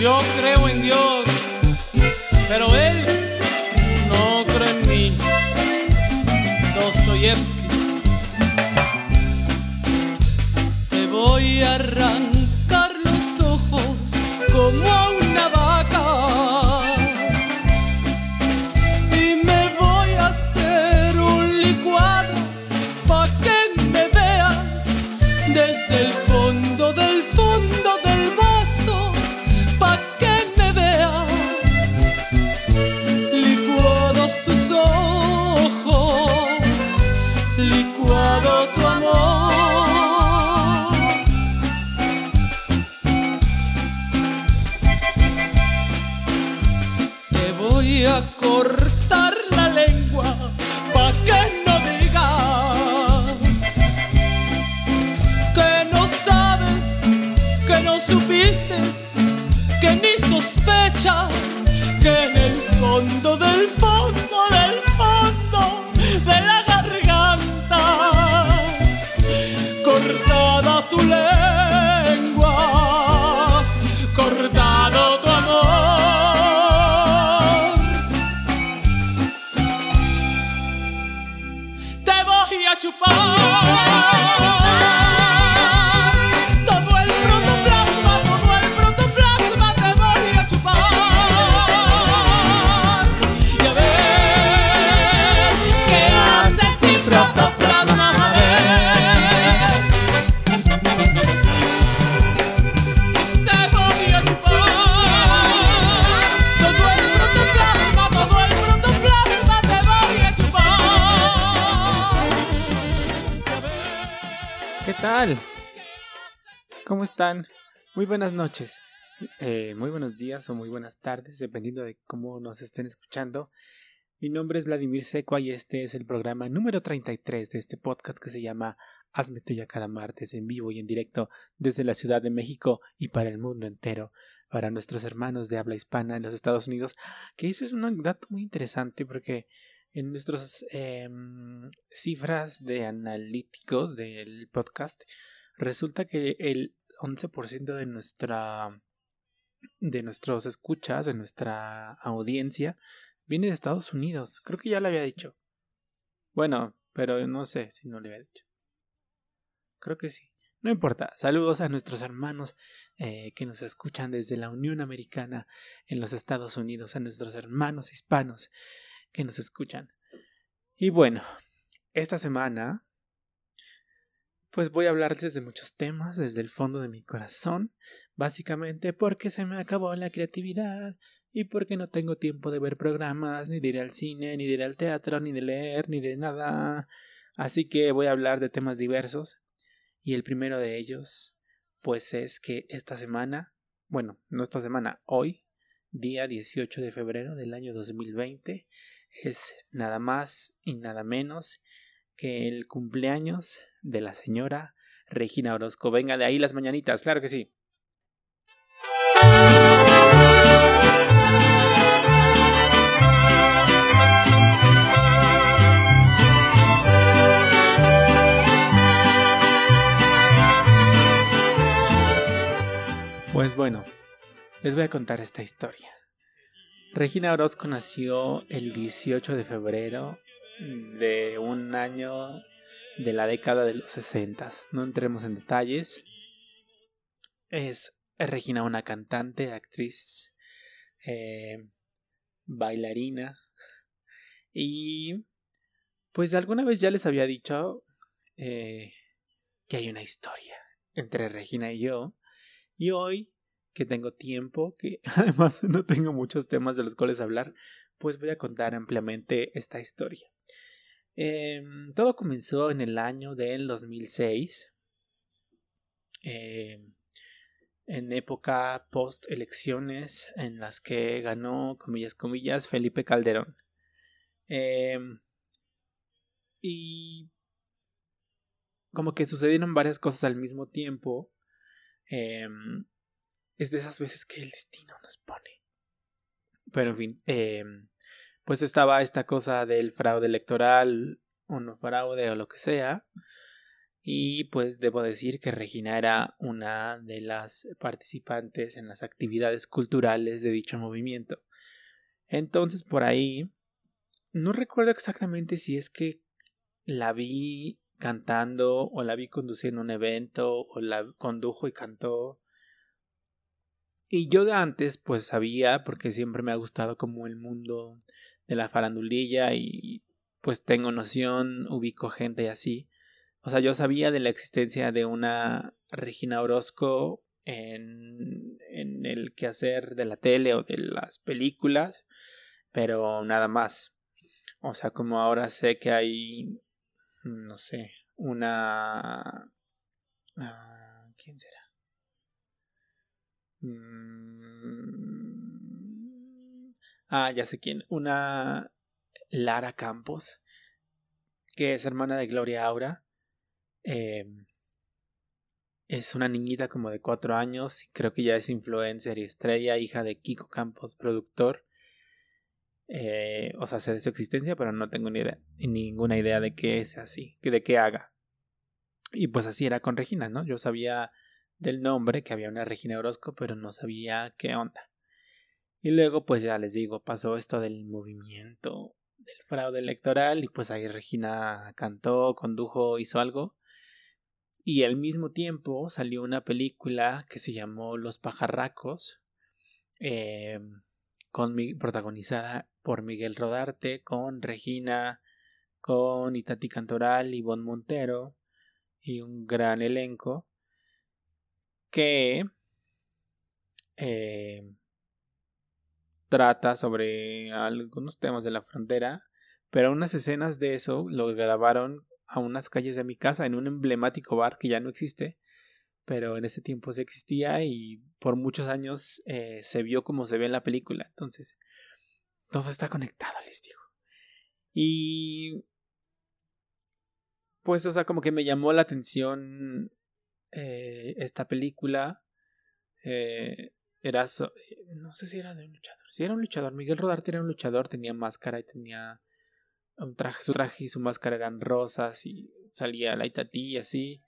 Yo creo en Dios, voy a chupar están? Muy buenas noches, eh, muy buenos días o muy buenas tardes, dependiendo de cómo nos estén escuchando. Mi nombre es Vladimir Secua y este es el programa número 33 de este podcast que se llama Hazme tuya cada martes en vivo y en directo desde la Ciudad de México y para el mundo entero, para nuestros hermanos de habla hispana en los Estados Unidos, que eso es un dato muy interesante porque en nuestras em, cifras de analíticos del podcast resulta que el 11% de nuestra de nuestros escuchas, de nuestra audiencia, viene de Estados Unidos. Creo que ya lo había dicho. Bueno, pero no sé si no le había dicho. Creo que sí. No importa. Saludos a nuestros hermanos eh, que nos escuchan desde la Unión Americana en los Estados Unidos, a nuestros hermanos hispanos que nos escuchan. Y bueno, esta semana pues voy a hablarles de muchos temas desde el fondo de mi corazón, básicamente porque se me acabó la creatividad y porque no tengo tiempo de ver programas, ni de ir al cine, ni de ir al teatro, ni de leer, ni de nada. Así que voy a hablar de temas diversos y el primero de ellos pues es que esta semana, bueno, no esta semana, hoy, día 18 de febrero del año 2020, es nada más y nada menos que el cumpleaños de la señora Regina Orozco. Venga de ahí las mañanitas, claro que sí. Pues bueno, les voy a contar esta historia. Regina Orozco nació el 18 de febrero de un año de la década de los 60. No entremos en detalles. Es Regina una cantante, actriz, eh, bailarina. Y pues alguna vez ya les había dicho eh, que hay una historia entre Regina y yo. Y hoy que tengo tiempo, que además no tengo muchos temas de los cuales hablar, pues voy a contar ampliamente esta historia. Eh, todo comenzó en el año del 2006, eh, en época post elecciones en las que ganó, comillas, comillas, Felipe Calderón. Eh, y como que sucedieron varias cosas al mismo tiempo. Es de esas veces que el destino nos pone. Pero en fin, pues estaba esta cosa del fraude electoral, o no fraude, o lo que sea. y pues debo decir que Regina era una de las participantes en las actividades culturales de dicho movimiento. Entonces por ahí no recuerdo exactamente si es que la vi cantando o la vi conduciendo un evento o la condujo y cantó. Y yo de antes pues sabía porque siempre me ha gustado como el mundo de la farandulilla y pues tengo noción, ubico gente y así. O sea, yo sabía de la existencia de una Regina Orozco en, en el quehacer de la tele o de las películas, pero nada más. O sea, como ahora sé que hay, no sé, una... Uh, ¿Quién será? Mm, ah, ya sé quién. Una Lara Campos, que es hermana de Gloria Aura. Eh, es una niñita como de cuatro años, creo que ya es influencer y estrella, hija de Kiko Campos, productor. Eh, o sea, sé de su existencia, pero no tengo ni idea, ninguna idea de qué es así, de qué haga. Y pues así era con Regina, ¿no? Yo sabía del nombre, que había una Regina Orozco, pero no sabía qué onda. Y luego, pues ya les digo, pasó esto del movimiento del fraude electoral y pues ahí Regina cantó, condujo, hizo algo. Y al mismo tiempo salió una película que se llamó Los Pajarracos, eh, con protagonizada por Miguel Rodarte, con Regina, con Itati Cantoral, Ivonne Montero y un gran elenco que eh, trata sobre algunos temas de la frontera, pero unas escenas de eso lo grabaron a unas calles de mi casa en un emblemático bar que ya no existe, pero en ese tiempo sí existía y por muchos años eh, se vio como se ve en la película. Entonces, todo está conectado, les digo. Y pues, o sea, como que me llamó la atención eh, esta película. Eh, era, no sé si era de un luchador. Si era un luchador, Miguel Rodarte era un luchador, tenía máscara y tenía un traje, su traje y su máscara eran rosas y salía la Itatí y así.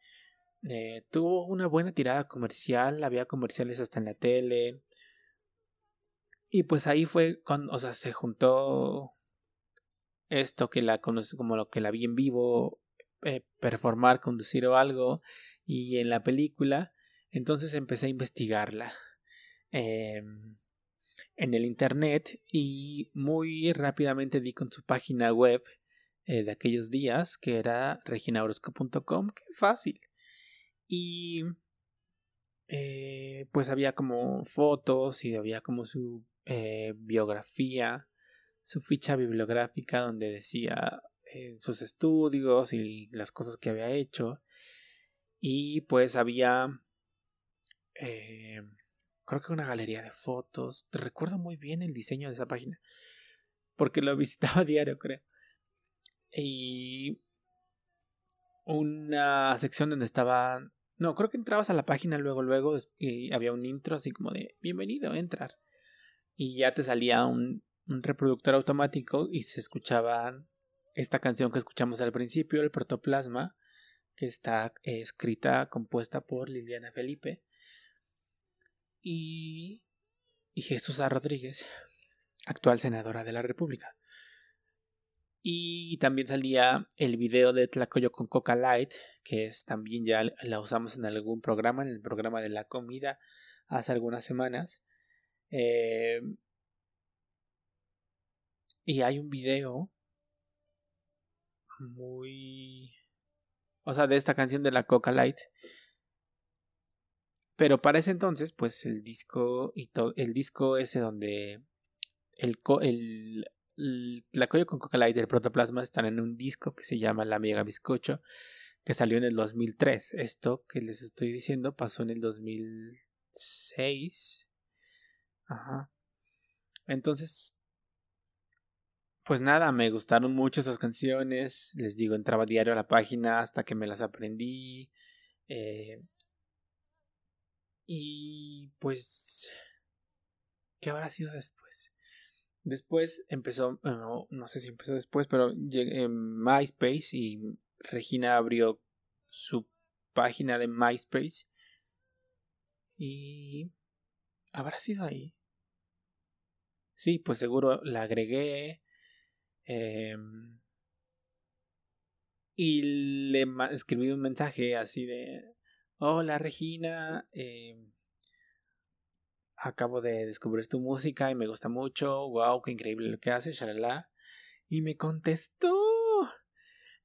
Eh, tuvo una buena tirada comercial, había comerciales hasta en la tele. Y pues ahí fue cuando, o sea, se juntó esto que la conoce como lo que la vi en vivo, eh, performar, conducir o algo, y en la película, entonces empecé a investigarla eh, en el internet y muy rápidamente di con su página web eh, de aquellos días, que era reginaorozco.com, que fácil. Y eh, pues había como fotos y había como su eh, biografía, su ficha bibliográfica donde decía sus estudios y las cosas que había hecho. Y pues había creo que una galería de fotos. Recuerdo muy bien el diseño de esa página. Porque lo visitaba diario, creo. Y una sección donde estaba... No, creo que entrabas a la página luego, luego, y había un intro así como de bienvenido, entrar. Y ya te salía un, un reproductor automático y se escuchaba esta canción que escuchamos al principio, el protoplasma, que está escrita, compuesta por Liliana Felipe y, y Jesús A. Rodríguez, actual senadora de la República. Y también salía el video de Tlacoyo con Coca Light, que es también ya la usamos en algún programa, en el programa de la comida, hace algunas semanas. Eh, y hay un video muy... O sea, de esta canción de la Coca Light pero para ese entonces, pues el disco y el disco ese donde el, la colla con Coca Light y Protoplasma están en un disco que se llama La Mega Bizcocho, que salió en el 2003. Esto que les estoy diciendo pasó en el 2006. Ajá. Entonces, pues nada, me gustaron mucho esas canciones. Les digo, entraba diario a la página hasta que me las aprendí. Eh, y pues, ¿qué habrá sido después? Después empezó, no, sé si empezó después, pero llegué en MySpace y Regina abrió su página de MySpace. Y... ¿Habrá sido ahí? Sí, pues seguro la agregué. Em, y le escribí un mensaje así de... Hola Regina. Em, acabo de descubrir tu música y me gusta mucho. Wow, qué increíble lo que haces, shalala. Y me contestó.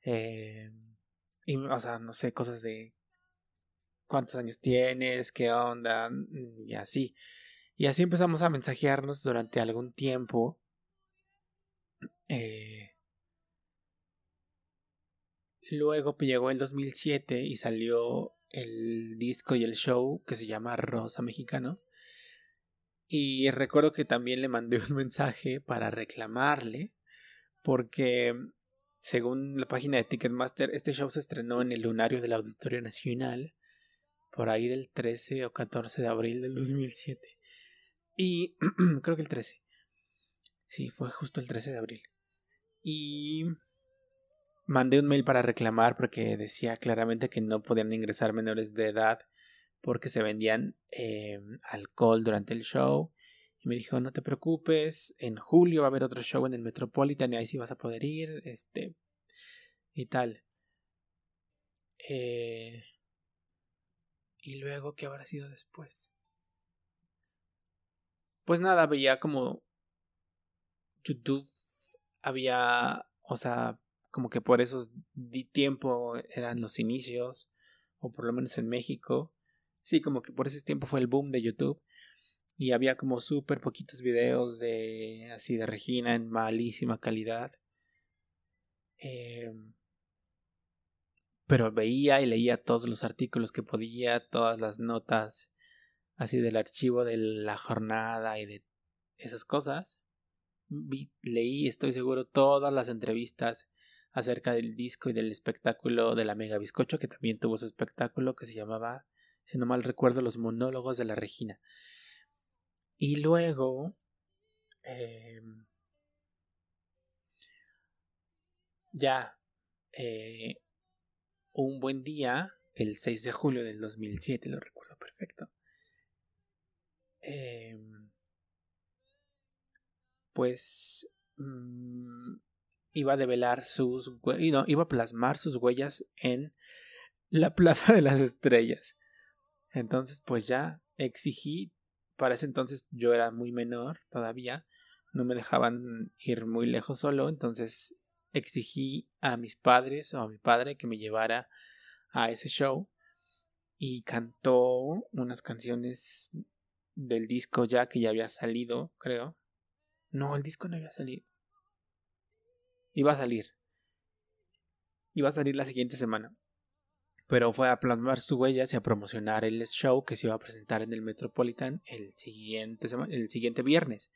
Eh, y, o sea, no sé, cosas de cuántos años tienes, qué onda, y así. Y así empezamos a mensajearnos durante algún tiempo. Eh, luego llegó el 2007 y salió el disco y el show que se llama Rosa Mexicano. Y recuerdo que también le mandé un mensaje para reclamarle porque según la página de Ticketmaster, este show se estrenó en el lunario del Auditorio Nacional por ahí del 13 o 14 de abril del 2007. Y creo que el 13. Sí, fue justo el 13 de abril. Y mandé un mail para reclamar porque decía claramente que no podían ingresar menores de edad porque se vendían eh, alcohol durante el show. Y me dijo, no te preocupes, en julio va a haber otro show en el Metropolitan y ahí sí vas a poder ir, este, y tal. Eh, y luego, ¿qué habrá sido después? Pues nada, veía como YouTube había, o sea, como que por esos tiempo eran los inicios, o por lo menos en México, Sí, como que por ese tiempo fue el boom de YouTube. Y había como súper poquitos videos de así de Regina en malísima calidad. Em, pero veía y leía todos los artículos que podía, todas las notas así del archivo de la jornada y de esas cosas. Vi, leí, estoy seguro, todas las entrevistas acerca del disco y del espectáculo de la Mega Bizcocho, que también tuvo su espectáculo que se llamaba si no mal recuerdo, los monólogos de la Regina. Y luego... Em, ya eh, un buen día, el 6 de julio del 2007, lo recuerdo perfecto. Em, pues mm, iba a develar sus no, iba a plasmar sus huellas en la Plaza de las Estrellas. Entonces, pues ya exigí, para ese entonces yo era muy menor todavía, no me dejaban ir muy lejos solo, entonces exigí a mis padres o a mi padre que me llevara a ese show y cantó unas canciones del disco ya que ya había salido, creo. No, el disco no había salido. Iba a salir. Iba a salir la siguiente semana pero fue a plasmar sus huellas y a promocionar el show que se iba a presentar en el Metropolitan el siguiente, el siguiente viernes.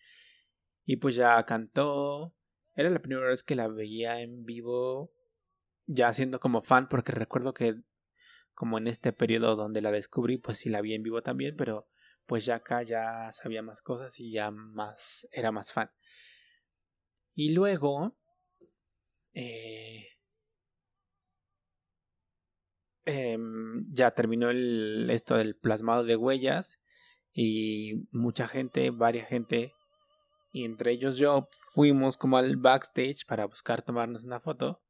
Y pues ya cantó. Era la primera vez que la veía en vivo, ya siendo como fan, porque recuerdo que como en este periodo donde la descubrí, pues sí la vi en vivo también, pero pues ya acá ya sabía más cosas y ya más era más fan. Y luego eh, Em, ya terminó el, esto del plasmado de huellas y mucha gente, varias gente, y entre ellos yo, fuimos como al backstage para buscar tomarnos una foto.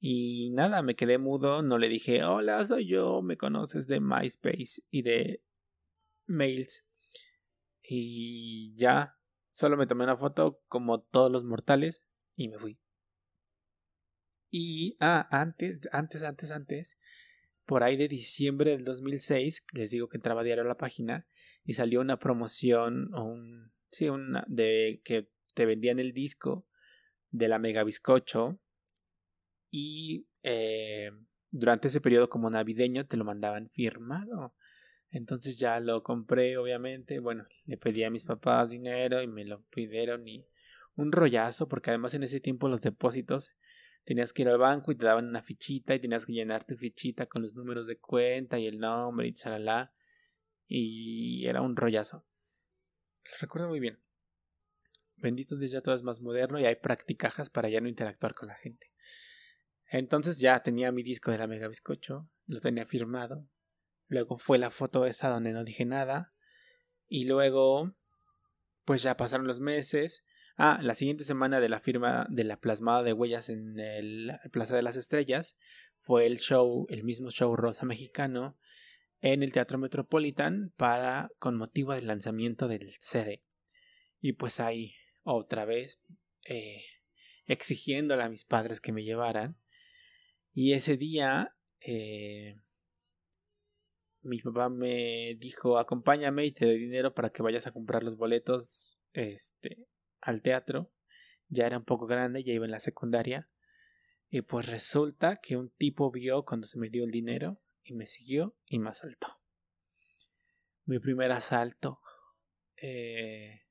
Y nada, me quedé mudo, no le dije, hola, soy yo, me conoces de MySpace y de mails. Y ya, solo me tomé una foto como todos los mortales y me fui. Y, ah, antes, antes, antes, antes, por ahí de diciembre del 2006, les digo que entraba diario a la página y salió una promoción, o un, sí, una, de que te vendían el disco de la Mega Bizcocho y eh, durante ese periodo como navideño te lo mandaban firmado. Entonces ya lo compré, obviamente. Bueno, le pedí a mis papás dinero y me lo pidieron y un rollazo, porque además en ese tiempo los depósitos tenías que ir al banco y te daban una fichita y tenías que llenar tu fichita con los números de cuenta y el nombre y chalala. Y era un rollazo. recuerdo muy bien. Bendito Dios, ya todo es más moderno y hay practicajas para ya no interactuar con la gente. Entonces ya tenía mi disco de la Mega Bizcocho lo tenía firmado. Luego fue la foto esa donde no dije nada. Y luego, pues ya pasaron los meses. Ah, la siguiente semana de la firma de la plasmada de huellas en el Plaza de las Estrellas fue el show, el mismo show rosa mexicano en el Teatro Metropolitan para con motivo del lanzamiento del CD. Y pues ahí otra vez eh, exigiéndole a mis padres que me llevaran. Y ese día eh, mi papá me dijo acompáñame y te doy dinero para que vayas a comprar los boletos este al teatro. Ya era un poco grande, ya iba en la secundaria. Y pues resulta que un tipo vio cuando se me dio el dinero y me siguió y me asaltó. Mi primer asalto. Eh,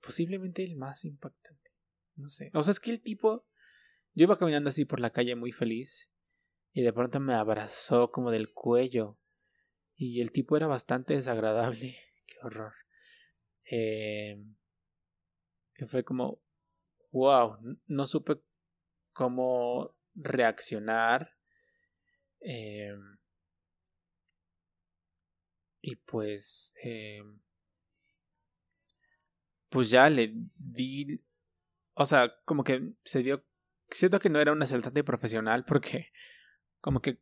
posiblemente el más impactante. No sé. O sea, es que el tipo. Yo iba caminando así por la calle muy feliz. Y de pronto me abrazó como del cuello. Y el tipo era bastante desagradable. Qué horror. Eh, fue como, wow, no supe cómo reaccionar. Eh, y pues, eh, pues ya le di, o sea, como que se dio, siento que no era un asaltante profesional porque como que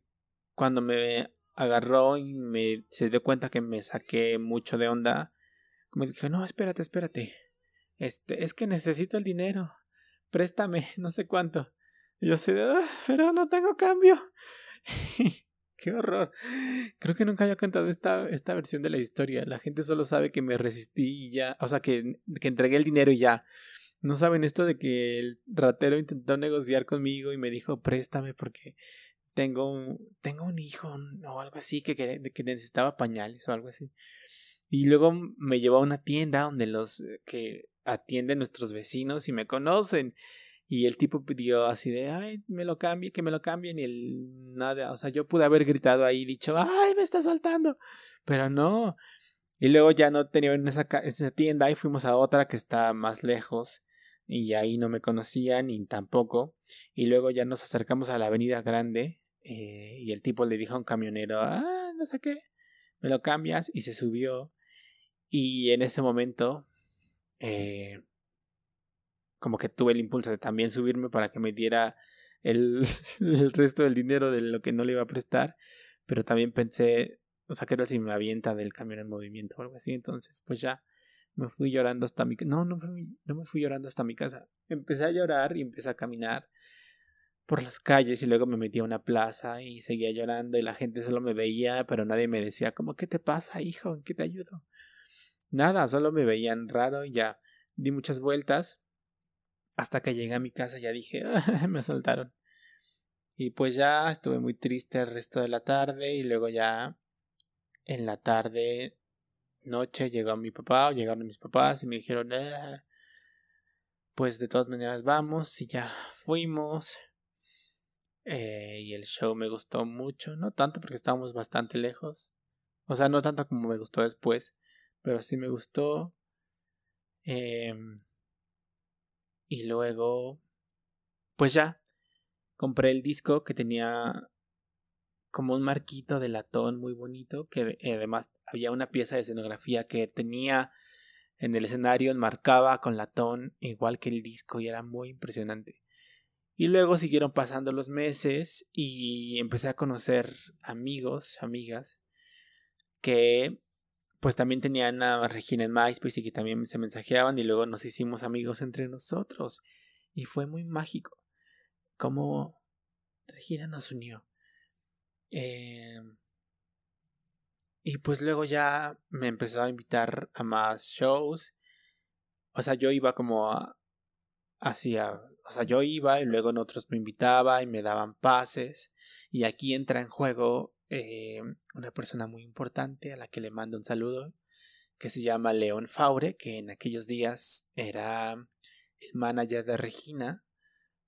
cuando me agarró y me se dio cuenta que me saqué mucho de onda, me dijo, no, espérate, espérate. Este, es que necesito el dinero. Préstame, no sé cuánto. Y yo sé, ah, pero no tengo cambio. Qué horror. Creo que nunca haya contado esta, esta versión de la historia. La gente solo sabe que me resistí y ya. O sea, que, que entregué el dinero y ya. No saben esto de que el ratero intentó negociar conmigo y me dijo, préstame porque tengo un, tengo un hijo o algo así que, que necesitaba pañales o algo así. Y luego me llevó a una tienda donde los eh, que atienden nuestros vecinos y me conocen. Y el tipo pidió así de, ay, me lo cambie, que me lo cambien. Y el nada, o sea, yo pude haber gritado ahí y dicho, ay, me está saltando. Pero no. Y luego ya no tenía en esa, tienda y fuimos a otra que está más lejos. Y ahí no me conocían ni tampoco. Y luego ya nos acercamos a la avenida grande. Eh, y el tipo le dijo a un camionero, ah, no sé qué, me lo cambias. Y se subió. Y en ese momento, eh, como que tuve el impulso de también subirme para que me diera el, el, resto del dinero de lo que no le iba a prestar. Pero también pensé, o sea, ¿qué tal si me avienta del camión en movimiento o algo así? Entonces, pues ya me fui llorando hasta mi casa. No, no, no me fui llorando hasta mi casa. Empecé a llorar y empecé a caminar por las calles y luego me metí a una plaza y seguía llorando y la gente solo me veía, pero nadie me decía como, ¿qué te pasa, hijo? ¿En qué te ayudo? Nada, solo me veían raro y ya di muchas vueltas hasta que llegué a mi casa ya dije, me asaltaron. Y pues ya estuve muy triste el resto de la tarde y luego ya en la tarde, noche llegó mi papá o llegaron mis papás y me dijeron, ah, pues de todas maneras vamos y ya fuimos. Eh, y el show me gustó mucho, no tanto porque estábamos bastante lejos, o sea, no tanto como me gustó después, pero sí me gustó. Em, y luego, pues ya, compré el disco que tenía como un marquito de latón muy bonito, que además había una pieza de escenografía que tenía en el escenario, marcaba con latón, igual que el disco, y era muy impresionante. Y luego siguieron pasando los meses y empecé a conocer amigos, amigas, que pues también tenían a Regina en MySpace y que también se mensajeaban y luego nos hicimos amigos entre nosotros. Y fue muy mágico cómo Regina nos unió. Eh, y pues luego ya me empezó a invitar a más shows. O sea, yo iba como a, hacia, o sea, yo iba y luego en otros me invitaba y me daban pases. Y aquí entra en juego eh, una persona muy importante a la que le mando un saludo, que se llama León Faure, que en aquellos días era el manager de Regina.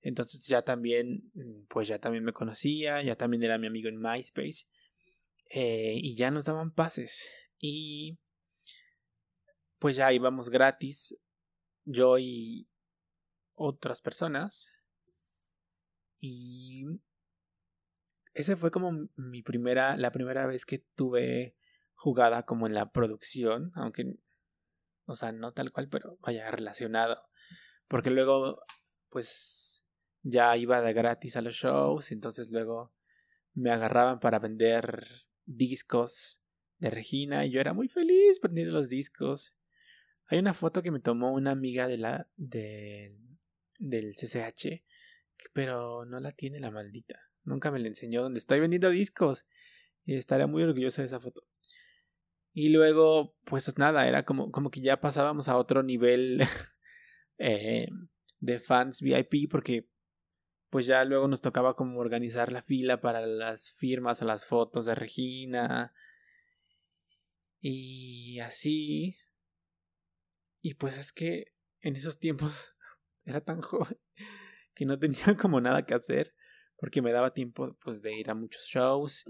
Entonces ya también, mm, pues ya también me conocía, ya también era mi amigo en MySpace. Eh, y ya nos daban pases. Y pues ya íbamos gratis. Yo y otras personas. Y ese fue como mi primera, la primera vez que tuve jugada como en la producción, aunque, o sea, no tal cual, pero vaya relacionado. Porque luego, pues, ya iba de gratis a los shows, entonces luego me agarraban para vender discos de Regina y yo era muy feliz vendiendo los discos. Hay una foto que me tomó una amiga de la de, del CCH, pero no la tiene la maldita. Nunca me la enseñó donde estoy vendiendo discos. Y estaría muy orgullosa de esa foto. Y luego, pues nada, era como, como que ya pasábamos a otro nivel eh, de fans VIP porque pues ya luego nos tocaba como organizar la fila para las firmas o las fotos de Regina. Y así. Y pues es que en esos tiempos era tan joven que no tenía como nada que hacer porque me daba tiempo pues de ir a muchos shows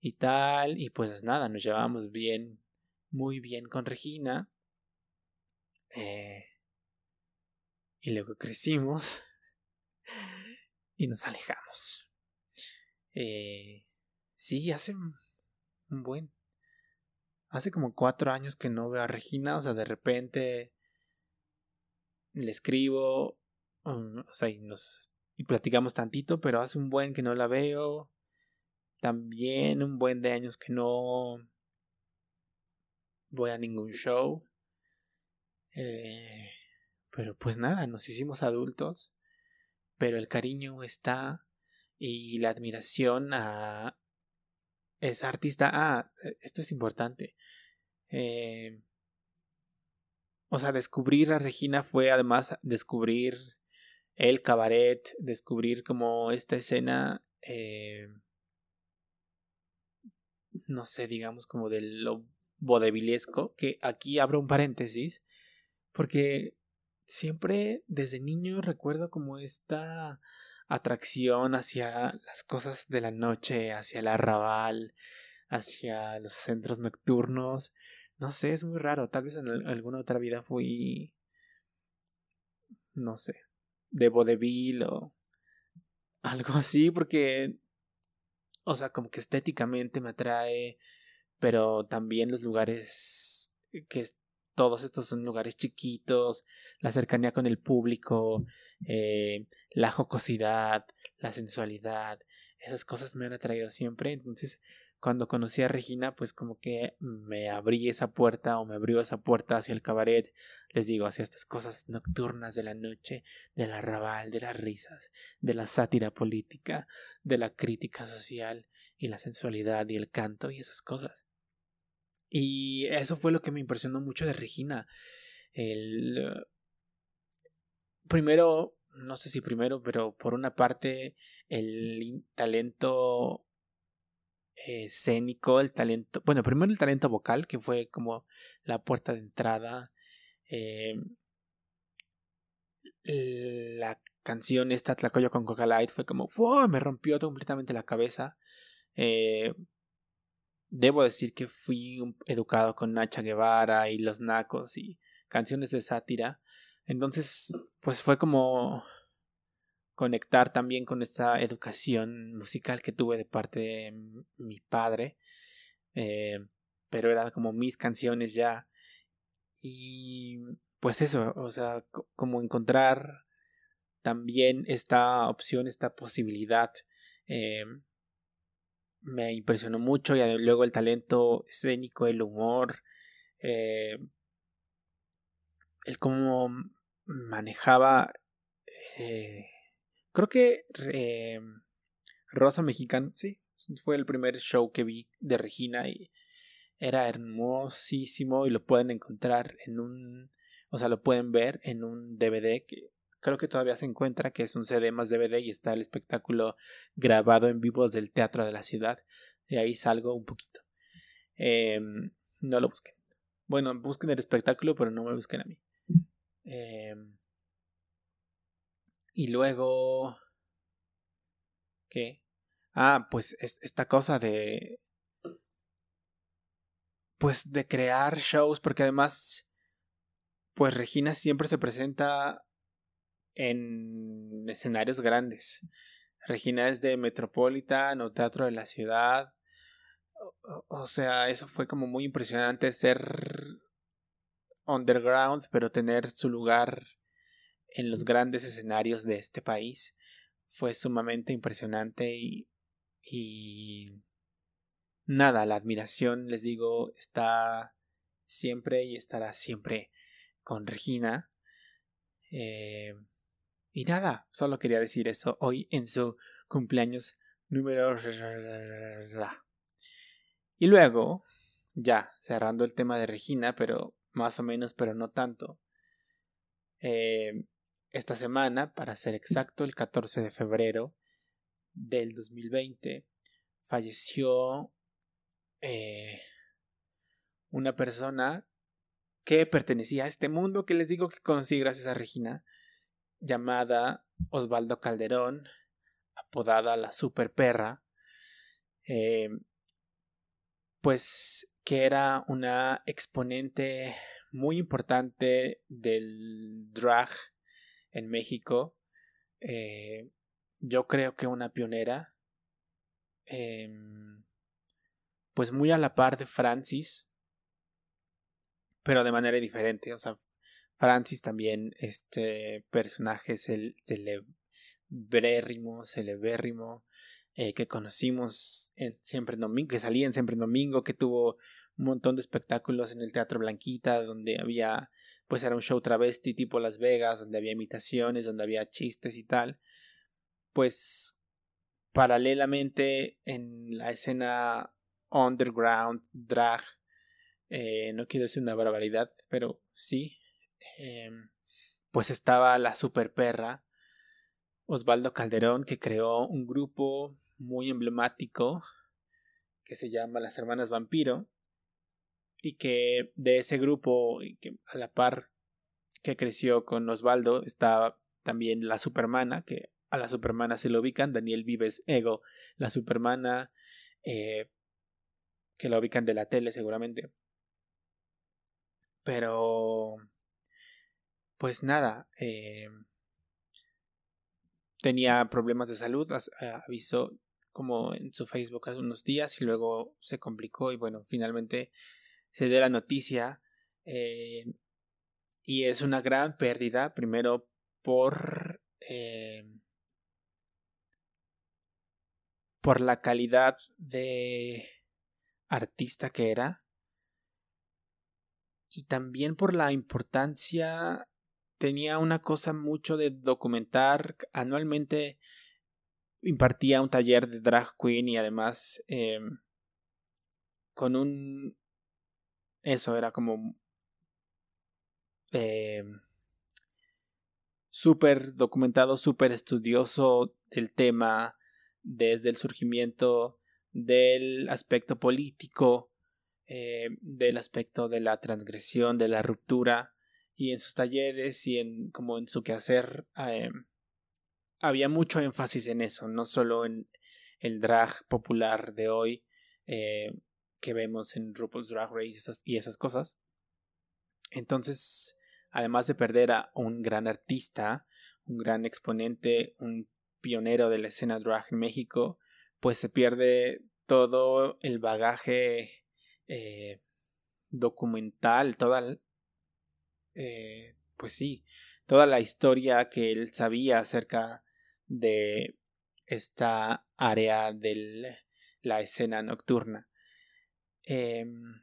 y tal y pues nada, nos llevábamos bien, muy bien con Regina. Eh, y luego crecimos y nos alejamos. Eh, sí, hace un buen. Hace como cuatro años que no veo a Regina, o sea, de repente le escribo, um, o sea, y nos y platicamos tantito, pero hace un buen que no la veo. También un buen de años que no voy a ningún show. Eh, pero pues nada, nos hicimos adultos pero el cariño está y la admiración a esa artista. Ah, e, esto es importante. Eh, o sea, descubrir a Regina fue además descubrir el cabaret, descubrir como esta escena, eh, no sé, digamos como de lo bodevilesco, que aquí abro un paréntesis, porque siempre desde niño recuerdo como esta atracción hacia las cosas de la noche, hacia el arrabal, hacia los centros nocturnos. No sé, es muy raro. Tal vez en alguna otra vida fui, no sé, de vodevil o algo así, porque, o sea, como que estéticamente me atrae, pero también los lugares que todos estos son lugares chiquitos, la cercanía con el público, eh, la jocosidad, la sensualidad, esas cosas me han atraído siempre. Entonces, cuando conocí a Regina, pues como que me abrí esa puerta o me abrió esa puerta hacia el cabaret, les digo, hacia estas cosas nocturnas de la noche, del arrabal, de las risas, de la sátira política, de la crítica social y la sensualidad y el canto y esas cosas. Y eso fue lo que me impresionó mucho de Regina. El. Primero, no sé si primero, pero por una parte, el talento escénico, el talento. Bueno, primero el talento vocal, que fue como la puerta de entrada. Eh, la canción esta Tlacoyo con Coca Light fue como me rompió completamente la cabeza eh, Debo decir que fui educado con Nacha Guevara y Los Nacos y canciones de sátira. Entonces, pues fue como conectar también con esta educación musical que tuve de parte de mi padre. Eh, pero eran como mis canciones ya. Y pues eso, o sea, como encontrar también esta opción, esta posibilidad. Eh, me impresionó mucho y luego el talento escénico, el humor, eh, el cómo manejaba, creo que eh, Rosa Mexicano, sí, fue el primer show que vi de Regina y era hermosísimo y lo pueden encontrar en un, o sea, lo pueden ver en un DVD que creo que todavía se encuentra, que es un CD más DVD y está el espectáculo grabado en vivo del Teatro de la Ciudad. De ahí salgo un poquito. Em, no lo busquen. Bueno, busquen el espectáculo, pero no me busquen a mí. Em, y luego... ¿Qué? Ah, pues esta cosa de... Pues de crear shows, porque además... Pues Regina siempre se presenta en escenarios grandes. Regina es de Metropolitan o Teatro de la Ciudad. O, sea, eso fue como muy impresionante ser underground, pero tener su lugar en los grandes escenarios de este país. Fue sumamente impresionante y, y nada, la admiración, les digo, está siempre y estará siempre con Regina. Eh, y nada, solo quería decir eso hoy en su cumpleaños número... Y luego, ya, cerrando el tema de Regina, pero más o menos, pero no tanto. Eh, esta semana, para ser exacto, el 14 de febrero del 2020, falleció eh, una persona que pertenecía a este mundo que les digo que conocí gracias a Regina, llamada Osvaldo Calderón, apodada la Super Perra, eh, pues que era una exponente muy importante del drag en México. Eh, yo creo que una pionera. Em, pues muy a la par de Francis. Pero de manera diferente. O sea, Francis también, este personaje celebrérrimo, celebérrimo, eh, que conocimos en Siempre en Domingo, que salía en Siempre en Domingo, que tuvo un montón de espectáculos en el Teatro Blanquita, donde había, pues era un show travesti tipo Las Vegas, donde había imitaciones, donde había chistes y tal. Pues paralelamente en la escena underground, drag, eh, no quiero decir una barbaridad, pero sí, em, pues estaba la super perra Osvaldo Calderón, que creó un grupo muy emblemático que se llama Las Hermanas Vampiro y que de ese grupo que a la par que creció con Osvaldo estaba también la Supermana que a la Supermana se lo ubican Daniel Vives Ego la Supermana eh, que la ubican de la tele seguramente. Pero pues nada eh, tenía problemas de salud avisó como en su Facebook hace unos días y luego se complicó y bueno, finalmente se dio la noticia eh, y es una gran pérdida, primero por eh, por la calidad de artista que era y también por la importancia tenía una cosa mucho de documentar anualmente impartía un taller de drag queen y además eh, con un eso era como eh, súper documentado, súper estudioso del tema desde el surgimiento del aspecto político, eh, del aspecto de la transgresión, de la ruptura y en sus talleres y en como en su quehacer eh, había mucho énfasis en eso, no solo en el drag popular de hoy eh, que vemos en RuPaul's Drag Race y esas, cosas. Entonces, además de perder a un gran artista, un gran exponente, un pionero de la escena drag en México, pues se pierde todo el bagaje eh, documental, toda, eh, pues sí, toda la historia que él sabía acerca de esta área de la escena nocturna. Em,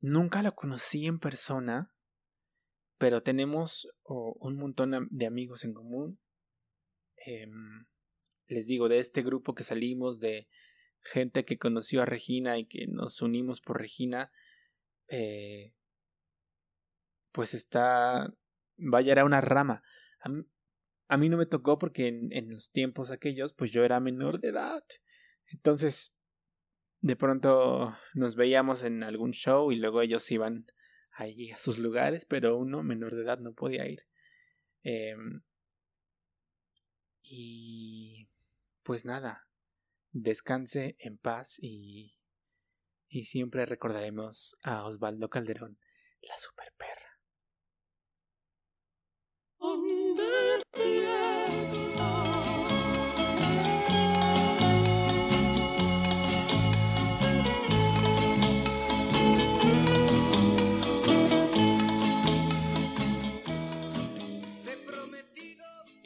nunca lo conocí en persona, pero tenemos un montón de amigos en común. Em, les digo, de este grupo que salimos, de gente que conoció a Regina y que nos unimos por Regina, eh, pues está, vaya, era una rama a mí no me tocó porque en, los tiempos aquellos, pues yo era menor de edad. Entonces, de pronto nos veíamos en algún show y luego ellos iban allí a sus lugares, pero uno menor de edad no podía ir. Em, y pues nada, descanse en paz y, y siempre recordaremos a Osvaldo Calderón, la super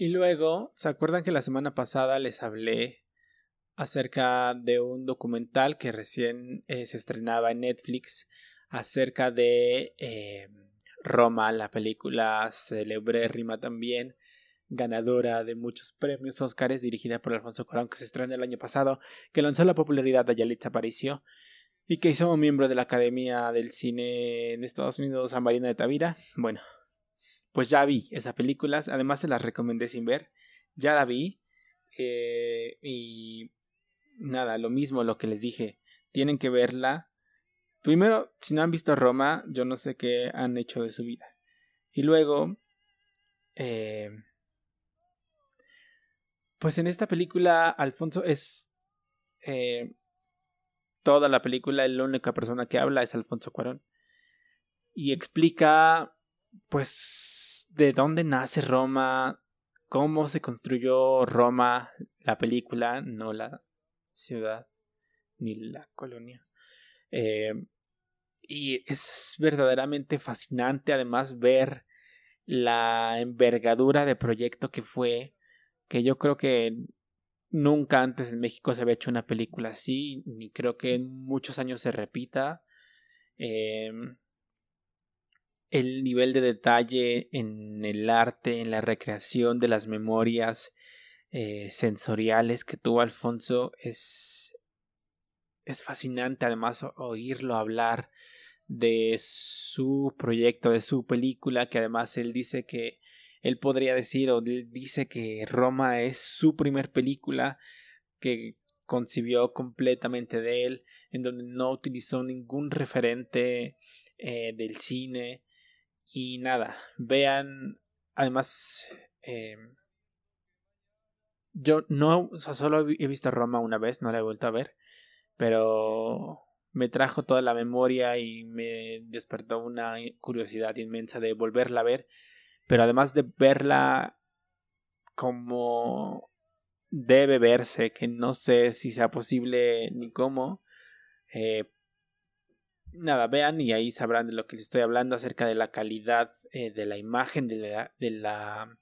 Y luego, ¿se acuerdan que la semana pasada les hablé acerca de un documental que recién eh, se estrenaba en Netflix acerca de eh, Roma, la película rima también, ganadora de muchos premios Oscars, dirigida por Alfonso Cuarón, que se estrenó el año pasado, que lanzó la popularidad de Yalitza Aparicio y que hizo miembro de la Academia del Cine de Estados Unidos, San Marina de Tavira. Bueno, pues ya vi esa película, además se las recomendé sin ver, ya la vi eh, y nada, lo mismo lo que les dije, tienen que verla. Primero, si no han visto Roma, yo no sé qué han hecho de su vida. Y luego, eh, pues en esta película Alfonso es eh, toda la película, la única persona que habla es Alfonso Cuarón. Y explica, pues, de dónde nace Roma, cómo se construyó Roma, la película, no la ciudad ni la colonia. Eh, y es verdaderamente fascinante además ver la envergadura de proyecto que fue, que yo creo que nunca antes en México se había hecho una película así, ni creo que en muchos años se repita. Em, el nivel de detalle en el arte, en la recreación de las memorias eh, sensoriales que tuvo Alfonso es, es fascinante además oírlo hablar de su proyecto, de su película, que además él dice que él podría decir o dice que Roma es su primer película que concibió completamente de él, en donde no utilizó ningún referente eh, del cine y nada, vean, además, eh, yo no, solo he visto Roma una vez, no la he vuelto a ver, pero me trajo toda la memoria y me despertó una curiosidad inmensa de volverla a ver pero además de verla como debe verse, que no sé si sea posible ni cómo, eh, nada, vean y ahí sabrán de lo que les estoy hablando acerca de la calidad eh, de la imagen, de la,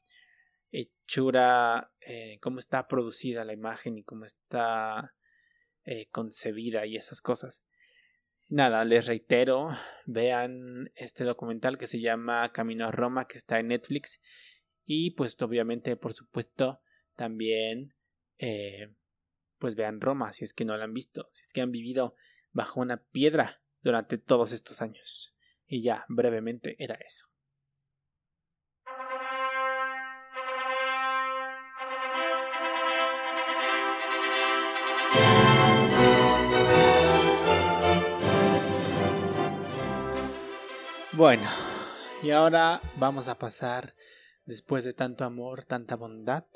hechura, eh, cómo está producida la imagen y cómo está concebida y esas cosas. Nada, les reitero, vean este documental que se llama Camino a Roma, que está en Netflix. Y pues obviamente, por supuesto, también eh, pues vean Roma, si es que no la han visto, si es que han vivido bajo una piedra durante todos estos años. Y ya, brevemente, era eso. Bueno, y ahora vamos a pasar, después de tanto amor, tanta bondad,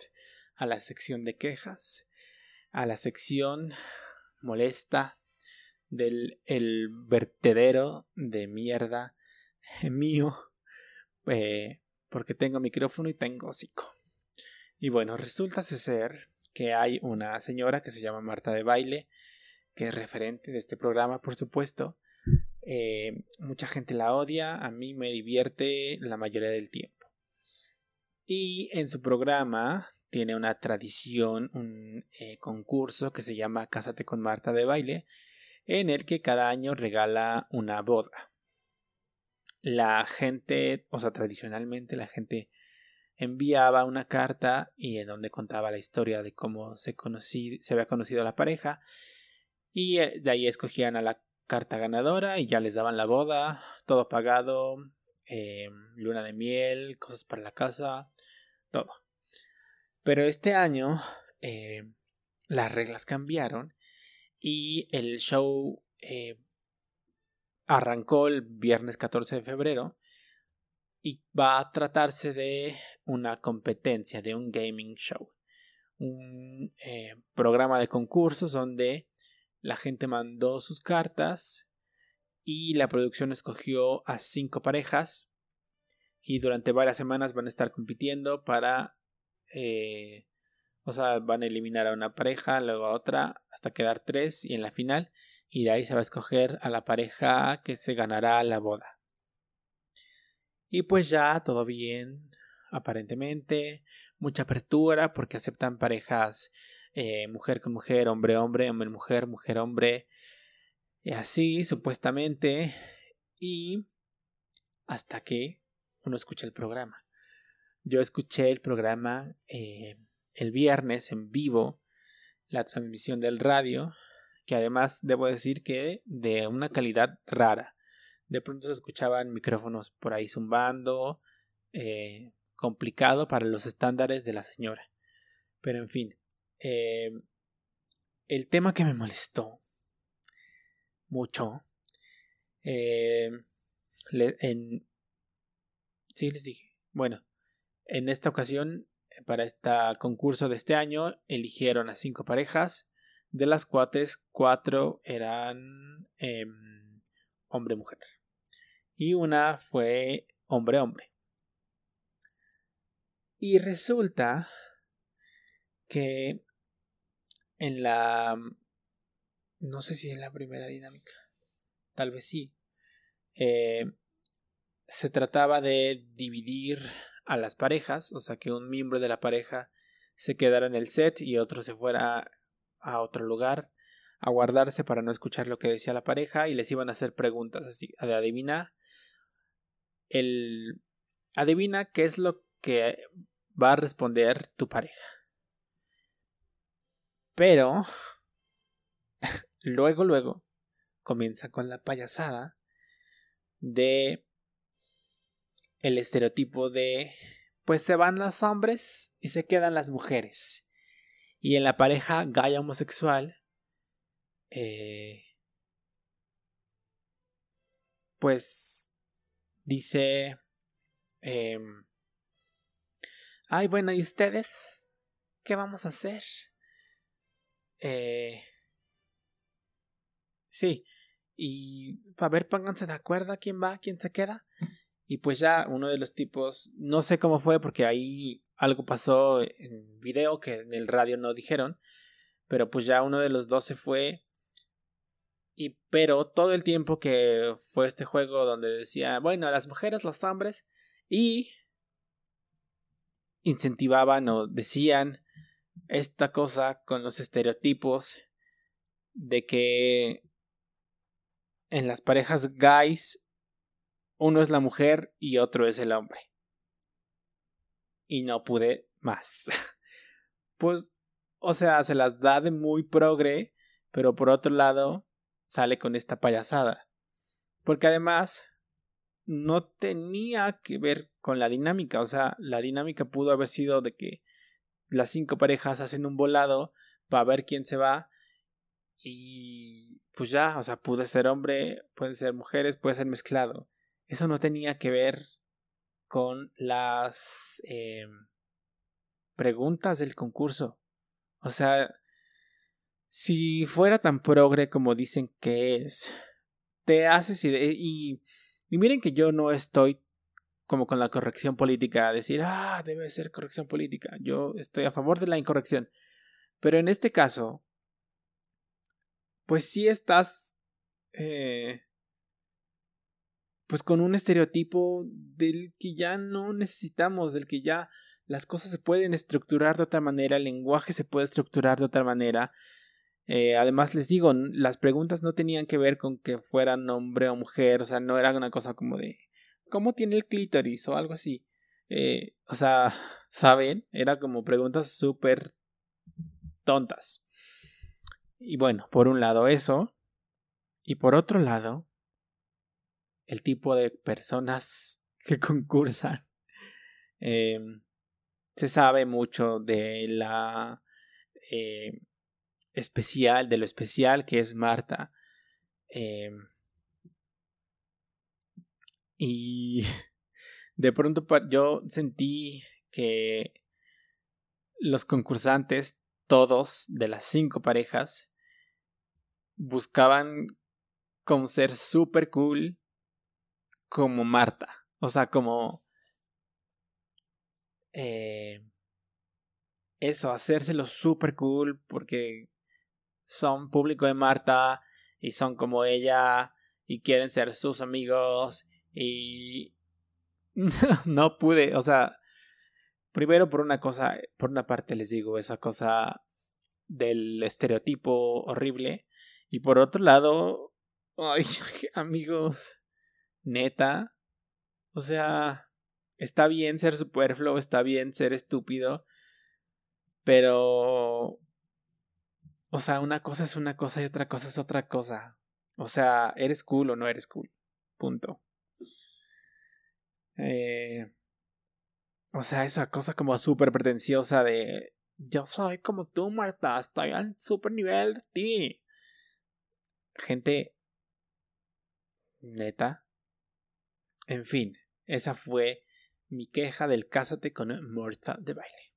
a la sección de quejas, a la sección molesta del el vertedero de mierda mío, eh, porque tengo micrófono y tengo hocico. Y bueno, resulta ser que hay una señora que se llama Marta de Baile, que es referente de este programa, por supuesto, eh, mucha gente la odia, a mí me divierte la mayoría del tiempo. Y en su programa tiene una tradición, un eh, concurso que se llama Cásate con Marta de baile, en el que cada año regala una boda. La gente, o sea, tradicionalmente la gente enviaba una carta y en donde contaba la historia de cómo se, se había conocido la pareja y eh, de ahí escogían a la carta ganadora y ya les daban la boda, todo pagado, eh, luna de miel, cosas para la casa, todo. Pero este año eh, las reglas cambiaron y el show eh, arrancó el viernes 14 de febrero y va a tratarse de una competencia, de un gaming show. Un programa de concursos donde la gente mandó sus cartas y la producción escogió a cinco parejas y durante varias semanas van a estar compitiendo para eh, o sea van a eliminar a una pareja luego a otra hasta quedar tres y en la final y de ahí se va a escoger a la pareja que se ganará la boda y pues ya todo bien aparentemente mucha apertura porque aceptan parejas eh, mujer con mujer, hombre hombre, hombre mujer, mujer hombre, y así supuestamente, y hasta que uno escucha el programa. Yo escuché el programa eh, el viernes en vivo, la transmisión del radio, que además debo decir que de una calidad rara. De pronto se escuchaban micrófonos por ahí zumbando, eh, complicado para los estándares de la señora. Pero en fin, eh, el tema que me molestó mucho, eh, en, sí les dije, bueno, en esta ocasión, para este concurso de este año, eligieron a cinco parejas, de las cuales cuatro eran eh, hombre-mujer y una fue hombre-hombre. Y resulta que en la... No sé si en la primera dinámica. Tal vez sí. Eh, se trataba de dividir a las parejas, o sea que un miembro de la pareja se quedara en el set y otro se fuera a otro lugar a guardarse para no escuchar lo que decía la pareja y les iban a hacer preguntas así de adivina el adivina qué es lo que va a responder tu pareja. Pero luego, luego, comienza con la payasada de el estereotipo de pues se van los hombres y se quedan las mujeres. Y en la pareja gay homosexual, eh, pues dice, eh, ay bueno, ¿y ustedes qué vamos a hacer? Eh, sí, y a ver, pónganse de acuerdo quién va, quién se queda. Y pues ya uno de los tipos, no sé cómo fue porque ahí algo pasó en video que en el radio no dijeron, pero pues ya uno de los dos se fue. Y pero todo el tiempo que fue este juego donde decía, bueno, las mujeres, los hombres y incentivaban o decían esta cosa con los estereotipos de que en las parejas gays uno es la mujer y otro es el hombre. Y no pude más. pues, o sea, se las da de muy progre, pero por otro lado sale con esta payasada. Porque además no tenía que ver con la dinámica, o sea, la dinámica pudo haber sido de que las cinco parejas hacen un volado para ver quién se va y pues ya, o sea, puede ser hombre, puede ser mujeres, puede ser mezclado. Eso no tenía que ver con las eh, preguntas del concurso. O sea, si fuera tan progre como dicen que es, te haces y, y, y miren que yo no estoy como con la corrección política, decir, ah, debe ser corrección política. Yo estoy a favor de la incorrección. Pero en este caso, pues sí estás, eh, pues con un estereotipo del que ya no necesitamos, del que ya las cosas se pueden estructurar de otra manera, el lenguaje se puede estructurar de otra manera. Eh, además les digo, las preguntas no tenían que ver con que fueran hombre o mujer, o sea, no era una cosa como de ¿cómo tiene el clítoris? o algo así. Eh, o sea, ¿saben? Era como preguntas súper tontas. Y bueno, por un lado eso. Y por otro lado, el tipo de personas que concursan. Em, se sabe mucho de la eh, especial, de lo especial que es Marta. Eh, y de pronto yo sentí que los concursantes, todos de las cinco parejas, buscaban como ser super cool como Marta. O sea, como... Eh, eso, hacérselo super cool porque son público de Marta y son como ella y quieren ser sus amigos y no pude, o sea, Primero, por una cosa, por una parte les digo, esa cosa del estereotipo horrible. Y por otro lado, ay, amigos, neta. O sea, está bien ser superfluo, está bien ser estúpido. Pero... O sea, una cosa es una cosa y otra cosa es otra cosa. O sea, eres cool o no eres cool. Punto. Eh, o sea, esa cosa como súper pretenciosa de yo soy como tú, Marta, estoy al super nivel de ti. Gente neta. En fin, esa fue mi queja del Cásate con Marta de baile.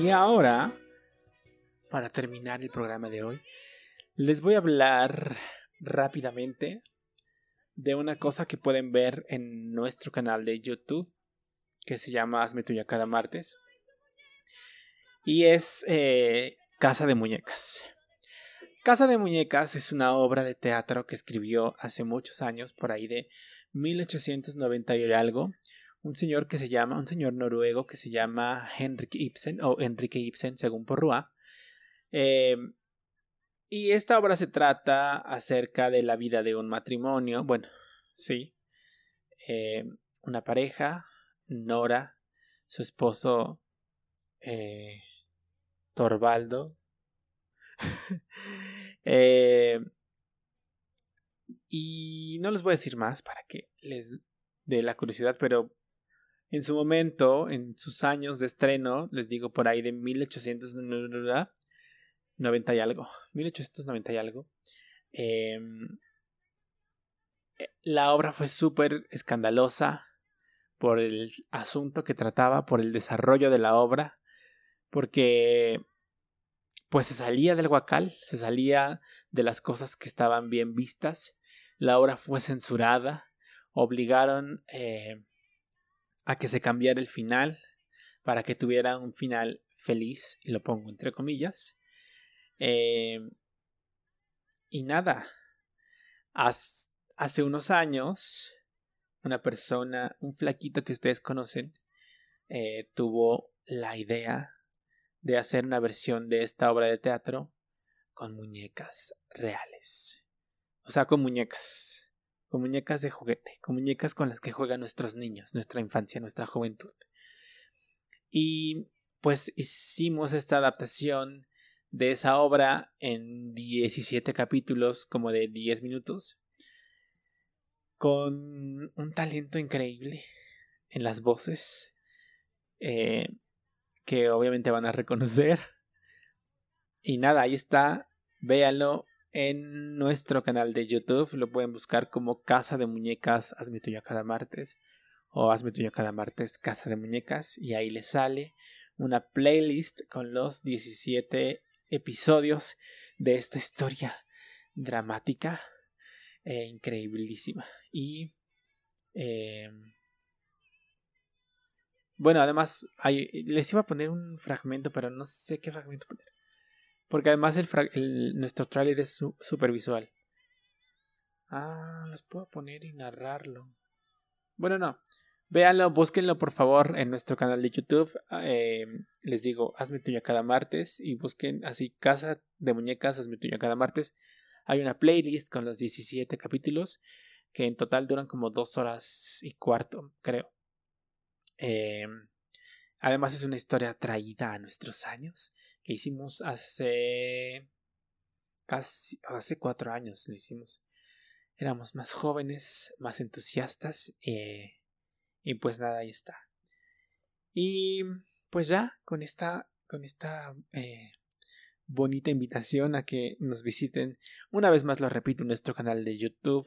Y ahora, para terminar el programa de hoy, les voy a hablar rápidamente de una cosa que pueden ver en nuestro canal de YouTube, que se llama Hazme Tuya cada martes. Y es eh, Casa de Muñecas. Casa de Muñecas es una obra de teatro que escribió hace muchos años, por ahí de 1890 y algo, un señor que se llama, un señor noruego que se llama Henrik Ibsen, o Enrique Ibsen, según Porrua. Eh, y esta obra se trata acerca de la vida de un matrimonio, bueno, sí, eh, una pareja, Nora, su esposo eh, Torvaldo, y no les voy a decir más para que les dé la curiosidad, pero en su momento, en sus años de estreno, les digo por ahí de 1890 y algo, 1890 y algo, em, eh, la obra fue súper escandalosa por el asunto que trataba, por el desarrollo de la obra, porque pues se salía del guacal, se salía de las cosas que estaban bien vistas, la obra fue censurada, obligaron eh, a que se cambiara el final para que tuviera un final feliz, y lo pongo entre comillas. Eh, y nada, hace unos años, una persona, un flaquito que ustedes conocen, eh, tuvo la idea de hacer una versión de esta obra de teatro con muñecas reales. O sea, con muñecas con muñecas de juguete, con muñecas con las que juegan nuestros niños, nuestra infancia, nuestra juventud. Y pues hicimos esta adaptación de esa obra en 17 capítulos, como de 10 minutos, con un talento increíble en las voces, eh, que obviamente van a reconocer. Y nada, ahí está, véanlo, en nuestro canal de YouTube. Lo pueden buscar como Casa de Muñecas, hazme tuya cada martes. O hazme tuya cada martes, Casa de Muñecas. Y ahí les sale una playlist con los 17 episodios de esta historia dramática e increíblísima. Y... Eh, bueno, además, les iba a poner un fragmento, pero no sé qué fragmento poner. Porque además el, nuestro tráiler es súper visual. Ah, los puedo poner y narrarlo. Bueno, no. Véanlo, búsquenlo por favor en nuestro canal de YouTube. Eh, les digo, hazme tuya cada martes. Y busquen así, Casa de Muñecas, hazme tuya cada martes. Hay una playlist con los 17 capítulos. Que en total duran como dos horas y cuarto, creo. Eh, además es una historia traída a nuestros años que hicimos hace casi hace cuatro años lo hicimos éramos más jóvenes más entusiastas eh, y pues nada ahí está. Y pues ya con esta con esta eh, bonita invitación a que nos visiten una vez más lo repito nuestro canal de YouTube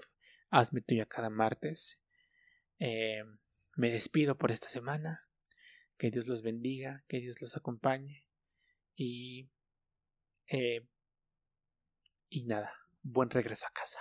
hazme tuya cada martes. Eh, me despido por esta semana. Que Dios los bendiga que Dios los acompañe. Y, eh, y nada, buen regreso a casa.